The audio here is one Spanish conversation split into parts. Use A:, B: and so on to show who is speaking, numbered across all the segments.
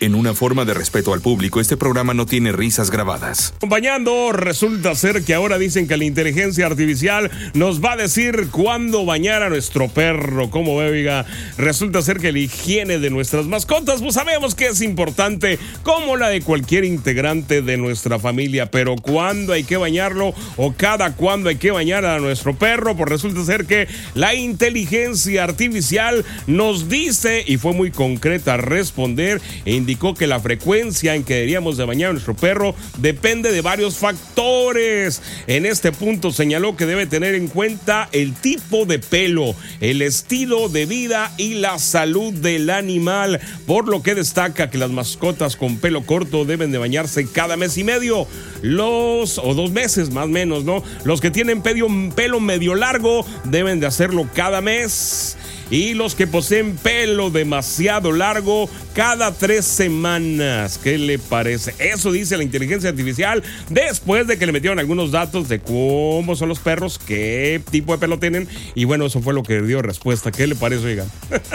A: En una forma de respeto al público, este programa no tiene risas grabadas.
B: Acompañando, resulta ser que ahora dicen que la inteligencia artificial nos va a decir cuándo bañar a nuestro perro. Como ve, oiga, resulta ser que la higiene de nuestras mascotas, pues sabemos que es importante, como la de cualquier integrante de nuestra familia. Pero cuándo hay que bañarlo o cada cuándo hay que bañar a nuestro perro, pues resulta ser que la inteligencia artificial nos dice, y fue muy concreta responder, e indicar que la frecuencia en que deberíamos de bañar a nuestro perro depende de varios factores. En este punto señaló que debe tener en cuenta el tipo de pelo, el estilo de vida y la salud del animal, por lo que destaca que las mascotas con pelo corto deben de bañarse cada mes y medio, los o dos meses más o menos, ¿no? Los que tienen pelo medio largo deben de hacerlo cada mes y los que poseen pelo demasiado largo cada tres semanas. ¿Qué le parece? Eso dice la inteligencia artificial después de que le metieron algunos datos de cómo son los perros, qué tipo de pelo tienen. Y bueno, eso fue lo que dio respuesta. ¿Qué le parece, oiga?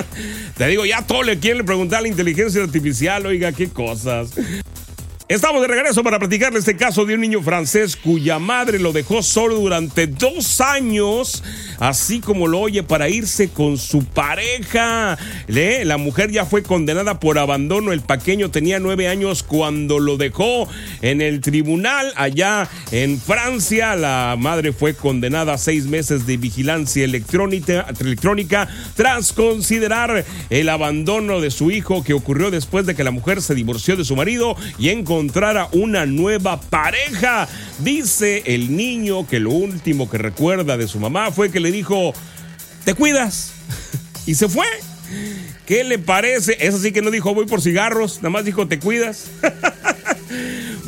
B: Te digo, ya todo le quieren preguntar a la inteligencia artificial, oiga, qué cosas. Estamos de regreso para platicarle este caso de un niño francés cuya madre lo dejó solo durante dos años, así como lo oye, para irse con su pareja. La mujer ya fue condenada por abandono. El pequeño tenía nueve años cuando lo dejó en el tribunal allá en Francia. La madre fue condenada a seis meses de vigilancia electrónica, tras considerar el abandono de su hijo que ocurrió después de que la mujer se divorció de su marido y encontró encontrara una nueva pareja. Dice el niño que lo último que recuerda de su mamá fue que le dijo, te cuidas. y se fue. ¿Qué le parece? Eso sí que no dijo voy por cigarros, nada más dijo te cuidas.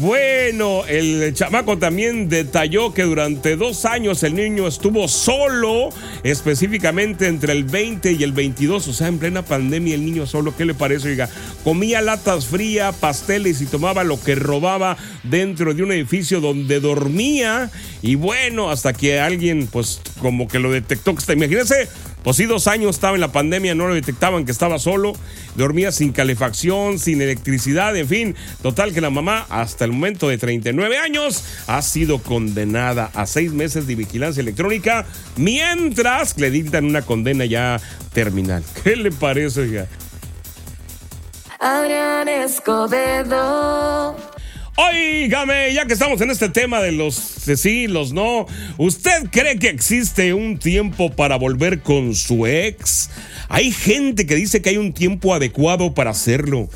B: Bueno, el chamaco también detalló que durante dos años el niño estuvo solo, específicamente entre el 20 y el 22, o sea, en plena pandemia el niño solo, ¿qué le parece? Oiga, comía latas frías, pasteles y tomaba lo que robaba dentro de un edificio donde dormía. Y bueno, hasta que alguien pues como que lo detectó, que está, imagínense pues sí, dos años estaba en la pandemia, no lo detectaban que estaba solo, dormía sin calefacción, sin electricidad, en fin. Total que la mamá, hasta el momento de 39 años, ha sido condenada a seis meses de vigilancia electrónica, mientras le dictan una condena ya terminal. ¿Qué le parece, ya?
C: Adrián Escobedo.
B: Óigame, ya que estamos en este tema de los sí, los no, ¿usted cree que existe un tiempo para volver con su ex? Hay gente que dice que hay un tiempo adecuado para hacerlo.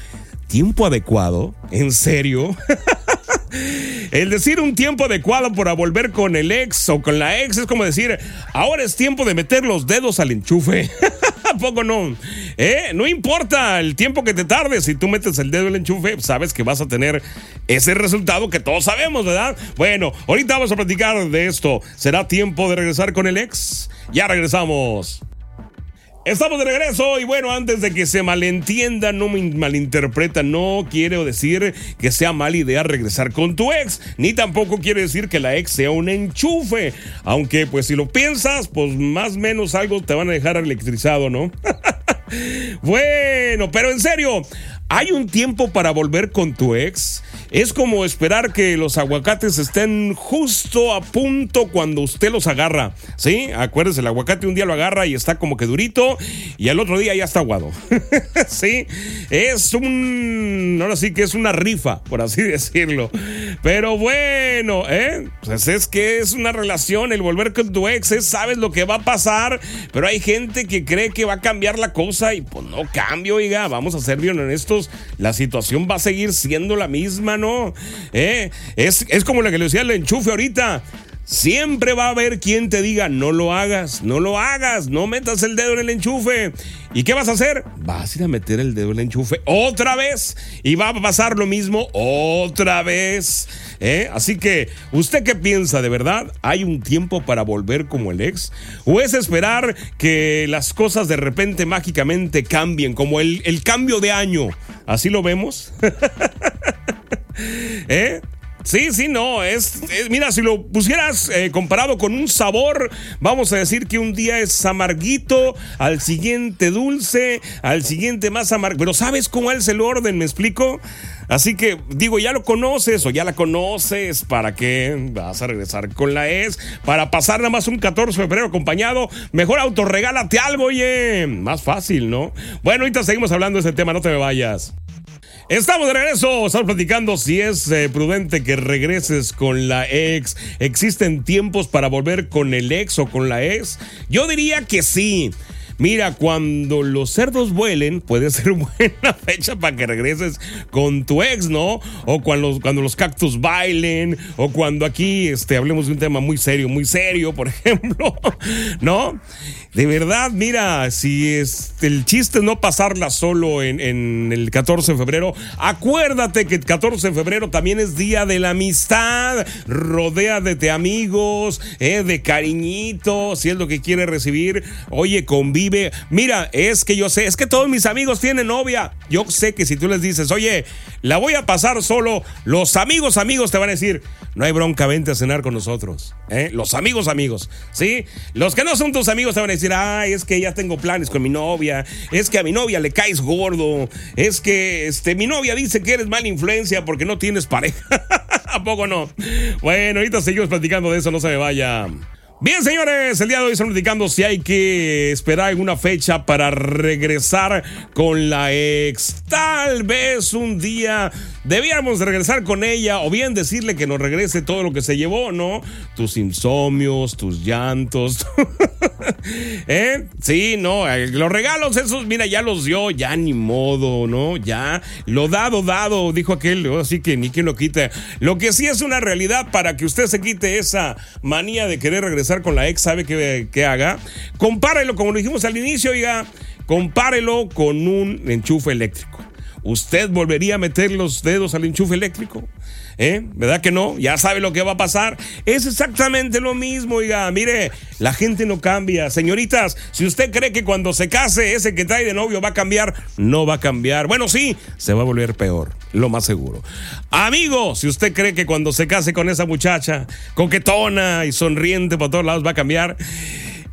B: ¿Tiempo adecuado? ¿En serio? El decir un tiempo adecuado para volver con el ex o con la ex es como decir, ahora es tiempo de meter los dedos al enchufe. poco no? ¿Eh? No importa el tiempo que te tardes, si tú metes el dedo en el enchufe, sabes que vas a tener ese resultado que todos sabemos, ¿verdad? Bueno, ahorita vamos a platicar de esto. ¿Será tiempo de regresar con el ex? Ya regresamos. Estamos de regreso y bueno, antes de que se malentienda, no me malinterpreta, no quiero decir que sea mala idea regresar con tu ex, ni tampoco quiere decir que la ex sea un enchufe, aunque pues si lo piensas, pues más o menos algo te van a dejar electrizado, ¿no? bueno, pero en serio, ¿hay un tiempo para volver con tu ex? Es como esperar que los aguacates estén justo a punto cuando usted los agarra. ¿Sí? Acuérdese, el aguacate un día lo agarra y está como que durito y al otro día ya está aguado. ¿Sí? Es un... Ahora sí que es una rifa, por así decirlo. Pero bueno, ¿eh? Pues es que es una relación, el volver con tu ex, sabes lo que va a pasar, pero hay gente que cree que va a cambiar la cosa y pues no cambio, oiga, vamos a ser bien honestos, la situación va a seguir siendo la misma, ¿no? ¿Eh? Es, es como la que le decía el enchufe ahorita. Siempre va a haber quien te diga, no lo hagas, no lo hagas, no metas el dedo en el enchufe. ¿Y qué vas a hacer? Vas a ir a meter el dedo en el enchufe otra vez y va a pasar lo mismo otra vez. ¿eh? Así que, ¿usted qué piensa de verdad? ¿Hay un tiempo para volver como el ex? ¿O es esperar que las cosas de repente mágicamente cambien, como el, el cambio de año? ¿Así lo vemos? ¿Eh? Sí, sí, no, es, es- mira, si lo pusieras eh, comparado con un sabor, vamos a decir que un día es amarguito, al siguiente dulce, al siguiente más amargo, pero ¿sabes cómo es el orden? ¿Me explico? Así que digo, ya lo conoces o ya la conoces, ¿para qué vas a regresar con la ex? Para pasar nada más un 14 de febrero acompañado, mejor autorregálate algo, oye, más fácil, ¿no? Bueno, ahorita seguimos hablando de ese tema, no te me vayas. Estamos de regreso, estamos platicando si es eh, prudente que regreses con la ex. ¿Existen tiempos para volver con el ex o con la ex? Yo diría que sí. Mira, cuando los cerdos vuelen, puede ser buena fecha para que regreses con tu ex, ¿no? O cuando, los- cuando los cactus bailen, o cuando aquí este, hablemos de un tema muy serio, muy serio, por ejemplo, ¿no? De verdad, mira, si es, el chiste es no pasarla solo en, el 14 de febrero, acuérdate que el 14 de febrero también es día de la amistad. Rodéate de amigos, eh, de cariñitos, si es lo que quiere recibir. Oye, convive. Mira, es que yo sé, es que todos mis amigos tienen novia. Yo sé que si tú les dices, oye, la voy a pasar solo, los amigos, amigos te van a decir, no hay bronca, vente a cenar con nosotros. ¿eh? Los amigos, amigos, ¿sí? Los que no son tus amigos te van a decir, ay, es que ya tengo planes con mi novia, es que a mi novia le caes gordo, es que este, mi novia dice que eres mala influencia porque no tienes pareja. ¿A poco no? Bueno, ahorita seguimos platicando de eso, no se me vaya. Bien, señores, el día de hoy estamos platicando si hay que esperar alguna fecha para regresar con la ex. Tal vez un día debíamos regresar con ella o bien decirle que nos regrese todo lo que se llevó, ¿no? Tus insomnios, tus llantos. ¿Eh? Sí, no, eh, los regalos esos, mira, ya los dio, ya ni modo, ¿no? Ya, lo dado, dado, dijo aquel, así que ni quien lo quite. Lo que sí es una realidad para que usted se quite esa manía de querer regresar con la ex, ¿sabe qué haga? Compárelo, como lo dijimos al inicio, oiga, compárelo con un enchufe eléctrico. ¿Usted volvería a meter los dedos al enchufe eléctrico? ¿Eh? ¿Verdad que no? Ya sabe lo que va a pasar. Es exactamente lo mismo, oiga. Mire, la gente no cambia. Señoritas, si usted cree que cuando se case ese que trae de novio va a cambiar, no va a cambiar. Bueno, sí, se va a volver peor, lo más seguro. Amigo, si usted cree que cuando se case con esa muchacha, coquetona y sonriente por todos lados va a cambiar,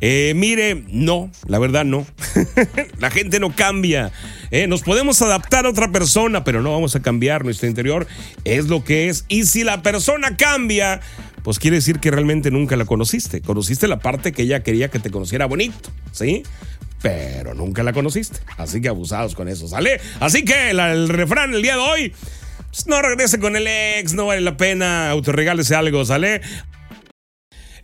B: eh, mire, no, la verdad no. la gente no cambia. Eh, nos podemos adaptar a otra persona, pero no vamos a cambiar nuestro interior. Es lo que es. Y si la persona cambia, pues quiere decir que realmente nunca la conociste. Conociste la parte que ella quería que te conociera bonito, ¿sí? Pero nunca la conociste. Así que abusados con eso, ¿sale? Así que el refrán el día de hoy. pues, no regrese con el ex, no vale la pena, autorregálese algo, ¿sale?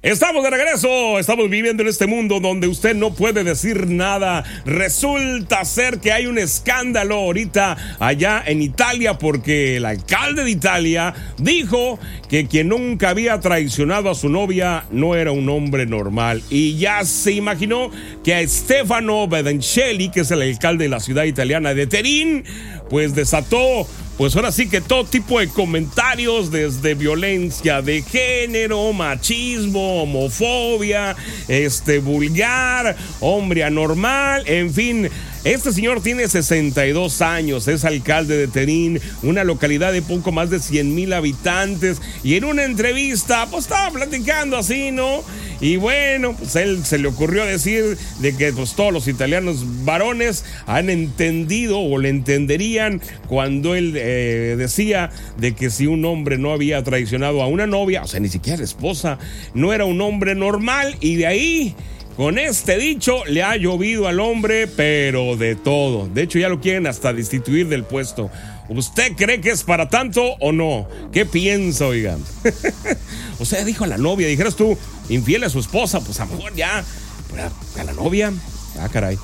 B: Estamos de regreso, estamos viviendo en este mundo donde usted no puede decir nada. Resulta ser que hay un escándalo ahorita allá en Italia porque el alcalde de Italia dijo que quien nunca había traicionado a su novia no era un hombre normal. Y ya se imaginó que a Stefano Bedencelli, que es el alcalde de la ciudad italiana de Terín, pues desató pues ahora sí que todo tipo de comentarios, desde violencia de género, machismo, homofobia, este vulgar, hombre anormal, en fin. Este señor tiene 62 años, es alcalde de Terín, una localidad de poco más de 100 mil habitantes, y en una entrevista, pues estaba platicando así, ¿no? Y bueno, pues él se le ocurrió decir de que pues todos los italianos varones han entendido o le entenderían cuando él eh, decía de que si un hombre no había traicionado a una novia, o sea, ni siquiera esposa, no era un hombre normal y de ahí... Con este dicho le ha llovido al hombre, pero de todo. De hecho, ya lo quieren hasta destituir del puesto. ¿Usted cree que es para tanto o no? ¿Qué piensa, oigan? o sea, dijo a la novia, dijeras tú, infiel a su esposa, pues a lo mejor ya, a- a la novia, ah, caray.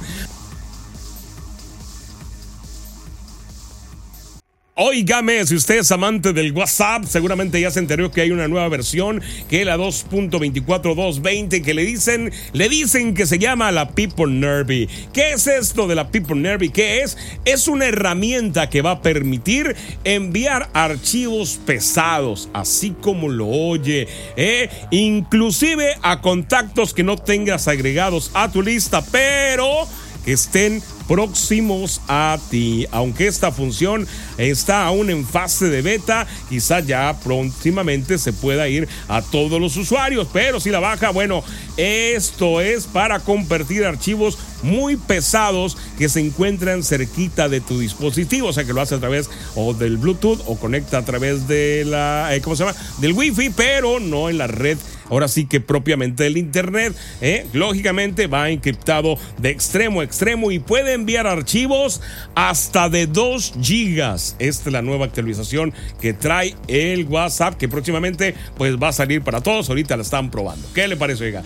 B: Óigame, si usted es amante del WhatsApp, seguramente ya se enteró que hay una nueva versión, que es la 2.24220, que le dicen, le dicen que se llama la People Nervy. ¿Qué es esto de la People Nervy? ¿Qué es? Es una herramienta que va a permitir enviar archivos pesados, así como lo oye, ¿eh? inclusive a contactos que no tengas agregados a tu lista, pero que estén próximos a ti. Aunque esta función está aún en fase de beta, quizás ya próximamente se pueda ir a todos los usuarios, pero si la baja, bueno, esto es para compartir archivos muy pesados que se encuentran cerquita de tu dispositivo, o sea que lo hace a través o del Bluetooth o conecta a través de la, eh, ¿cómo se llama? Del Wi-Fi, pero no en la red ahora sí que propiamente del Internet. ¿eh? Lógicamente va encriptado de extremo a extremo y puede enviar archivos hasta de 2 gigas. Esta es la nueva actualización que trae el WhatsApp que próximamente pues va a salir para todos. Ahorita la están probando. ¿Qué le parece, oiga?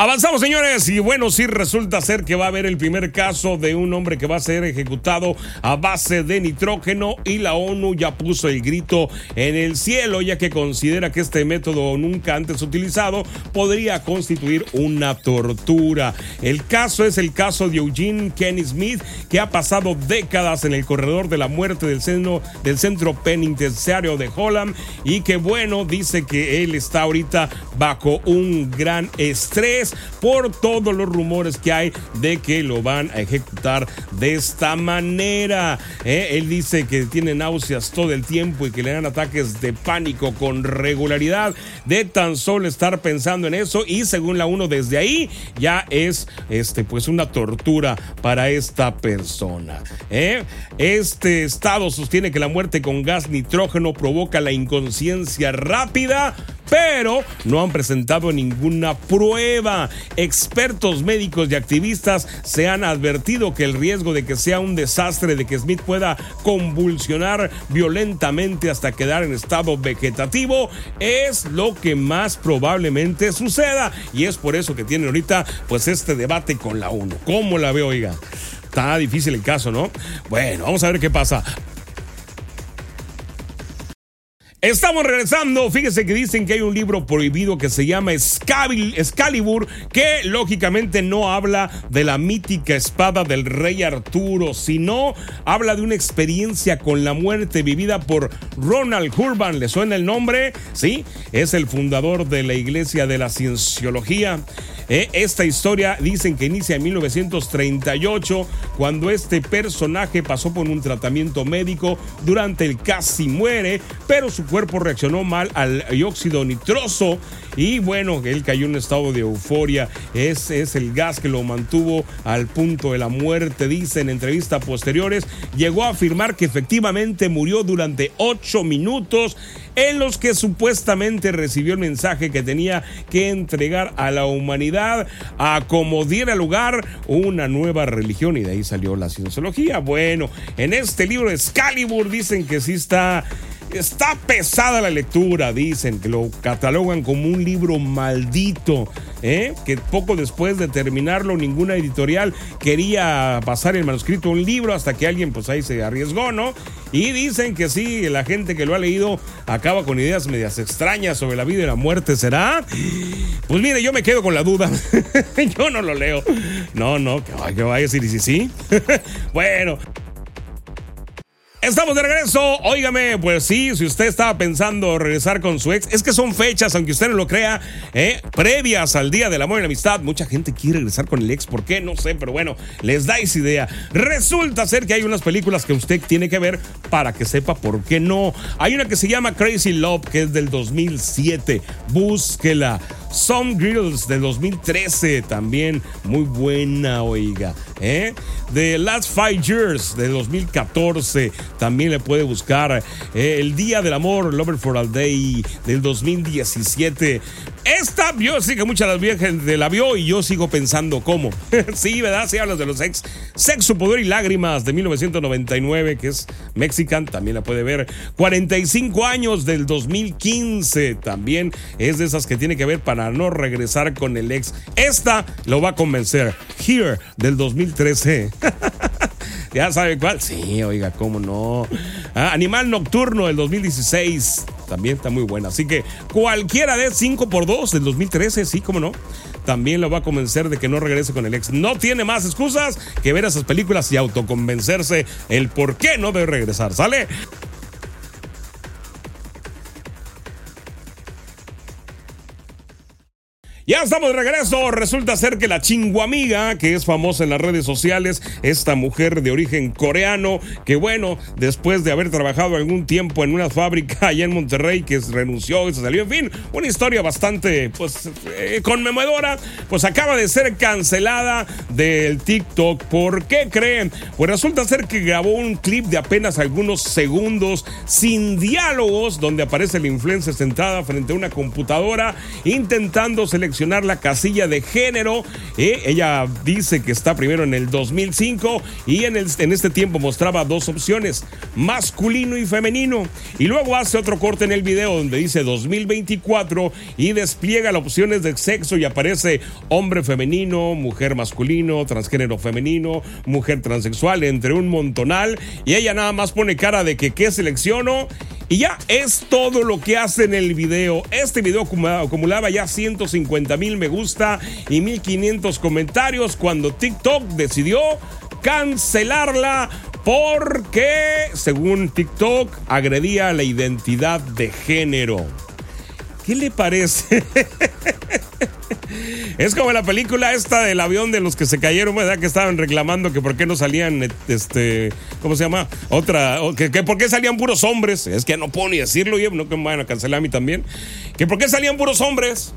B: Avanzamos, señores, y bueno, sí resulta ser que va a haber el primer caso de un hombre que va a ser ejecutado a base de nitrógeno y la ONU ya puso el grito en el cielo, ya que considera que este método nunca antes utilizado podría constituir una tortura. El caso es el caso de Eugene Kenny Smith, que ha pasado décadas en el corredor de la muerte del, seno, del centro penitenciario de Holland y que bueno, dice que él está ahorita bajo un gran estrés por todos los rumores que hay de que lo van a ejecutar de esta manera. ¿eh? Él dice que tiene náuseas todo el tiempo y que le dan ataques de pánico con regularidad de tan solo estar pensando en eso y según la uno desde ahí ya es este pues una tortura para esta persona. ¿eh? Este estado sostiene que la muerte con gas nitrógeno provoca la inconsciencia rápida pero no han presentado ninguna prueba. Expertos médicos y activistas se han advertido que el riesgo de que sea un desastre, de que Smith pueda convulsionar violentamente hasta quedar en estado vegetativo, es lo que más probablemente suceda. Y es por eso que tiene ahorita pues este debate con la ONU. ¿Cómo la veo, oiga? Está difícil el caso, ¿no? Bueno, vamos a ver qué pasa. Estamos regresando. Fíjese que dicen que hay un libro prohibido que se llama Excalibur, que lógicamente no habla de la mítica espada del rey Arturo, sino habla de una experiencia con la muerte vivida por Ronald Urban. ¿Le suena el nombre? Sí, es el fundador de la Iglesia de la Cienciología. Eh, esta historia dicen que inicia en 1938, cuando este personaje pasó por un tratamiento médico durante el casi muere, pero su cuerpo reaccionó mal al dióxido nitroso y bueno, él cayó en un estado de euforia. Ese es el gas que lo mantuvo al punto de la muerte, dice en entrevistas posteriores. Llegó a afirmar que efectivamente murió durante ocho minutos en los que supuestamente recibió el mensaje que tenía que entregar a la humanidad a como diera lugar una nueva religión y de ahí salió la cienciología. Bueno, en este libro Excalibur dicen que sí está Está pesada la lectura, dicen, que lo catalogan como un libro maldito, ¿eh? que poco después de terminarlo ninguna editorial quería pasar el manuscrito a un libro hasta que alguien pues ahí se arriesgó, ¿no? Y dicen que sí, la gente que lo ha leído acaba con ideas medias extrañas sobre la vida y la muerte, ¿será? Pues mire, yo me quedo con la duda. yo no lo leo. No, no, que vaya, a decir, ¿y sí, sí? bueno. Estamos de regreso. Óigame, pues sí, si usted estaba pensando regresar con su ex, es que son fechas, aunque usted no lo crea, ¿eh? previas al Día del Amor y la Amistad. Mucha gente quiere regresar con el ex, ¿por qué? No sé, pero bueno, les dais idea. Resulta ser que hay unas películas que usted tiene que ver para que sepa por qué no. Hay una que se llama Crazy Love, que es del 2007. Búsquela. Some Grills de 2013, también muy buena, oiga. ¿eh? The Last Five Years de 2014, también le puede buscar. ¿eh? El Día del Amor, Lover for All Day del 2017. Esta, yo sí que muchas de las viejas de la vio y yo sigo pensando cómo. sí, ¿verdad? Si hablas de los ex. Sexo, Poder y Lágrimas de 1999, que es Mexican, también la puede ver. 45 años del 2015, también es de esas que tiene que ver para no regresar con el ex. Esta lo va a convencer. Here del 2013. ¿Ya sabe cuál? Sí, oiga, cómo no. Ah, Animal Nocturno del 2016. También está muy buena. Así que cualquiera de 5 por 2 del 2013, sí, cómo no. También lo va a convencer de que no regrese con el ex. No tiene más excusas que ver esas películas y autoconvencerse el por qué no debe regresar. ¿Sale? Ya estamos de regreso. Resulta ser que la chinguamiga, que es famosa en las redes sociales, esta mujer de origen coreano, que bueno, después de haber trabajado algún tiempo en una fábrica allá en Monterrey, que renunció y se salió, en fin, una historia bastante, pues, eh, pues acaba de ser cancelada del TikTok. ¿Por qué creen? Pues resulta ser que grabó un clip de apenas algunos segundos, sin diálogos, donde aparece la influencia sentada frente a una computadora, intentando seleccionar la casilla de género. Eh, ella dice que está primero en el 2005 y en, el, en este tiempo mostraba dos opciones, masculino y femenino. Y luego hace otro corte en el video donde dice 2024 y despliega las opciones de sexo y aparece hombre femenino, mujer masculino, transgénero femenino, mujer transexual, entre un montonal. Y ella nada más pone cara de que qué selecciono y ya es todo lo que hace en el video. Este video acumulaba ya 150 mil me gusta y 1500 comentarios cuando TikTok decidió cancelarla porque, según TikTok, agredía la identidad de género. ¿Qué le parece? Es como la película esta del avión de los que se cayeron, ¿verdad? Que estaban reclamando que por qué no salían, este, ¿cómo se llama? Otra, que, por qué salían puros hombres. Es que no puedo ni decirlo, y no que me vayan a cancelar a mí también. Que por qué salían puros hombres.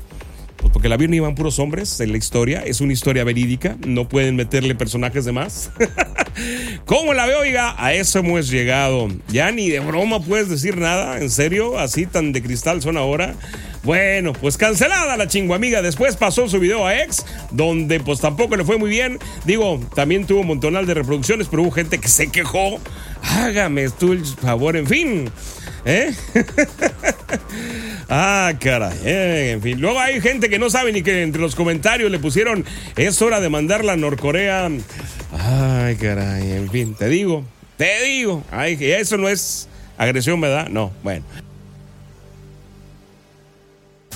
B: Pues porque el avión iban puros hombres en la historia. Es una historia verídica. No pueden meterle personajes de más. ¿Cómo la veo, oiga? A eso hemos llegado. Ya ni de broma puedes decir nada. ¿En serio? Así tan de cristal son ahora. Bueno, pues cancelada la chinguamiga. Después pasó su video a ex, donde pues tampoco le fue muy bien. Digo, también tuvo un montonal de reproducciones, pero hubo gente que se quejó. Hágame tú el favor, en fin. ¿Eh? ah, caray. Eh, en fin. Luego hay gente que no sabe ni que entre los comentarios le pusieron es hora de mandarla a Norcorea. Ay, caray. En fin, te digo, te digo. Ay, eso no es agresión, ¿verdad? No, bueno.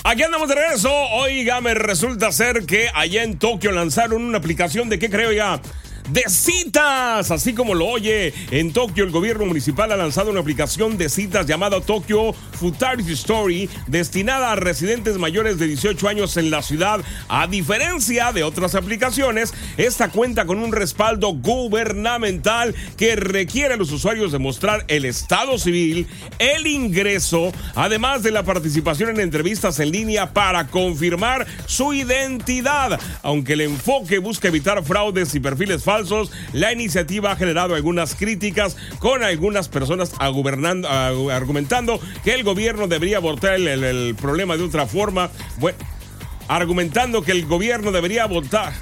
B: Aquí andamos de regreso. Oiga, me resulta ser que allá en Tokio lanzaron una aplicación de qué creo ya de citas, así como lo oye. En Tokio, el gobierno municipal ha lanzado una aplicación de citas llamada Tokyo Futarity Story, destinada a residentes mayores de 18 años en la ciudad. A diferencia de otras aplicaciones, esta cuenta con un respaldo gubernamental que requiere a los usuarios demostrar el estado civil, el ingreso, además de la participación en entrevistas en línea para confirmar su identidad. Aunque el enfoque busca evitar fraudes y perfiles falsos, la iniciativa ha generado algunas críticas con algunas personas argumentando que el gobierno debería abordar el, problema de otra forma. argumentando que el gobierno debería votar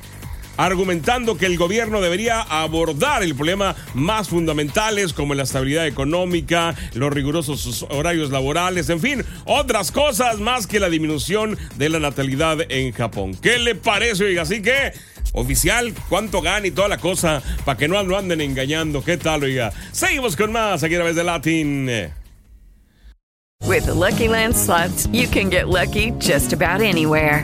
B: argumentando que el gobierno debería abordar el problema más fundamentales como la estabilidad económica, los rigurosos horarios laborales, en fin, otras cosas más que la disminución de la natalidad en Japón. ¿Qué le parece, oiga? Así que oficial, cuánto gana y toda la cosa, para que no lo anden engañando. ¿Qué tal, oiga? Seguimos con más aquí a través de Latin.
C: With the Lucky Land slots, you can get lucky just about anywhere.